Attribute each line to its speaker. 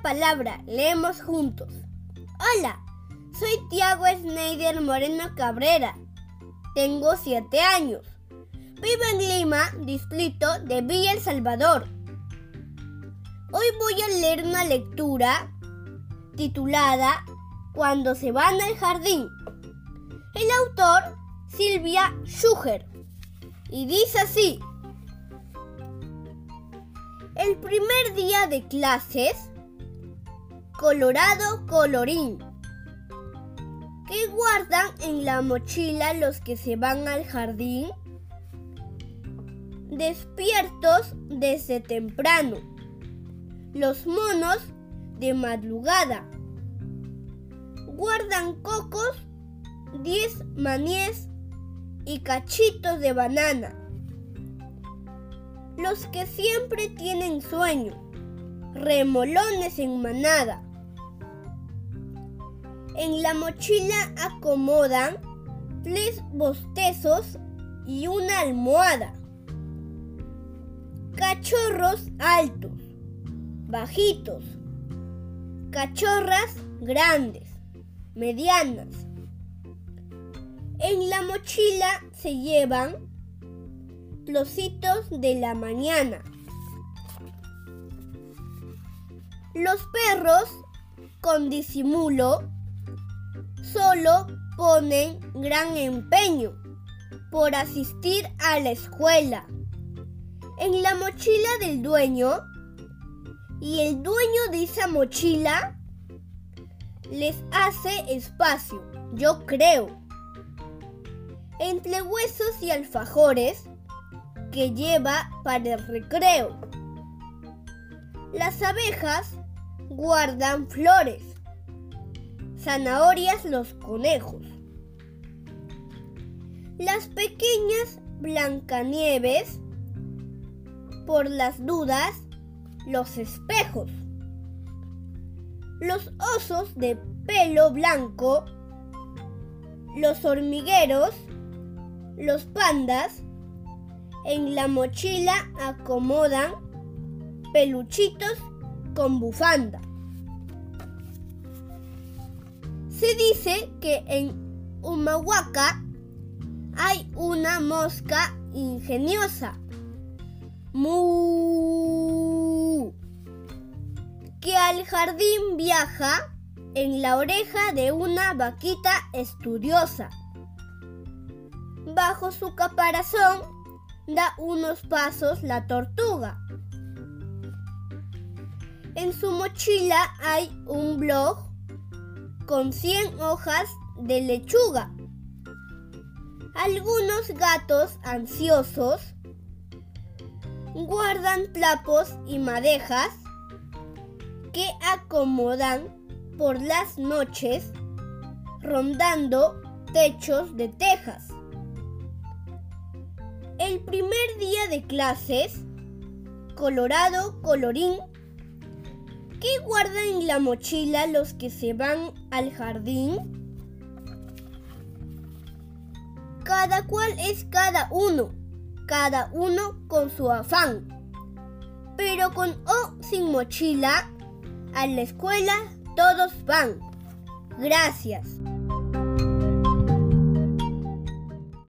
Speaker 1: la palabra, leemos juntos. Hola, soy Tiago Schneider Moreno Cabrera. Tengo 7 años. Vivo en Lima, distrito de Villa El Salvador. Hoy voy a leer una lectura titulada Cuando se van al jardín. El autor, Silvia Schuger. Y dice así. El primer día de clases, Colorado Colorín. ¿Qué guardan en la mochila los que se van al jardín? Despiertos desde temprano. Los monos de madrugada. Guardan cocos, diez maníes y cachitos de banana los que siempre tienen sueño, remolones en manada. En la mochila acomodan tres bostezos y una almohada. Cachorros altos, bajitos. Cachorras grandes, medianas. En la mochila se llevan los hitos de la mañana. Los perros, con disimulo, solo ponen gran empeño por asistir a la escuela. En la mochila del dueño y el dueño de esa mochila les hace espacio, yo creo. Entre huesos y alfajores que lleva para el recreo. Las abejas guardan flores, zanahorias los conejos. Las pequeñas Blancanieves, por las dudas, los espejos. Los osos de pelo blanco, los hormigueros, los pandas, en la mochila acomodan peluchitos con bufanda. Se dice que en Humahuaca hay una mosca ingeniosa. Mu que al jardín viaja en la oreja de una vaquita estudiosa. Bajo su caparazón da unos pasos la tortuga. En su mochila hay un blog con 100 hojas de lechuga. Algunos gatos ansiosos guardan trapos y madejas que acomodan por las noches rondando techos de tejas. El primer día de clases, Colorado Colorín, ¿qué guardan en la mochila los que se van al jardín? Cada cual es cada uno, cada uno con su afán. Pero con o sin mochila, a la escuela todos van. Gracias.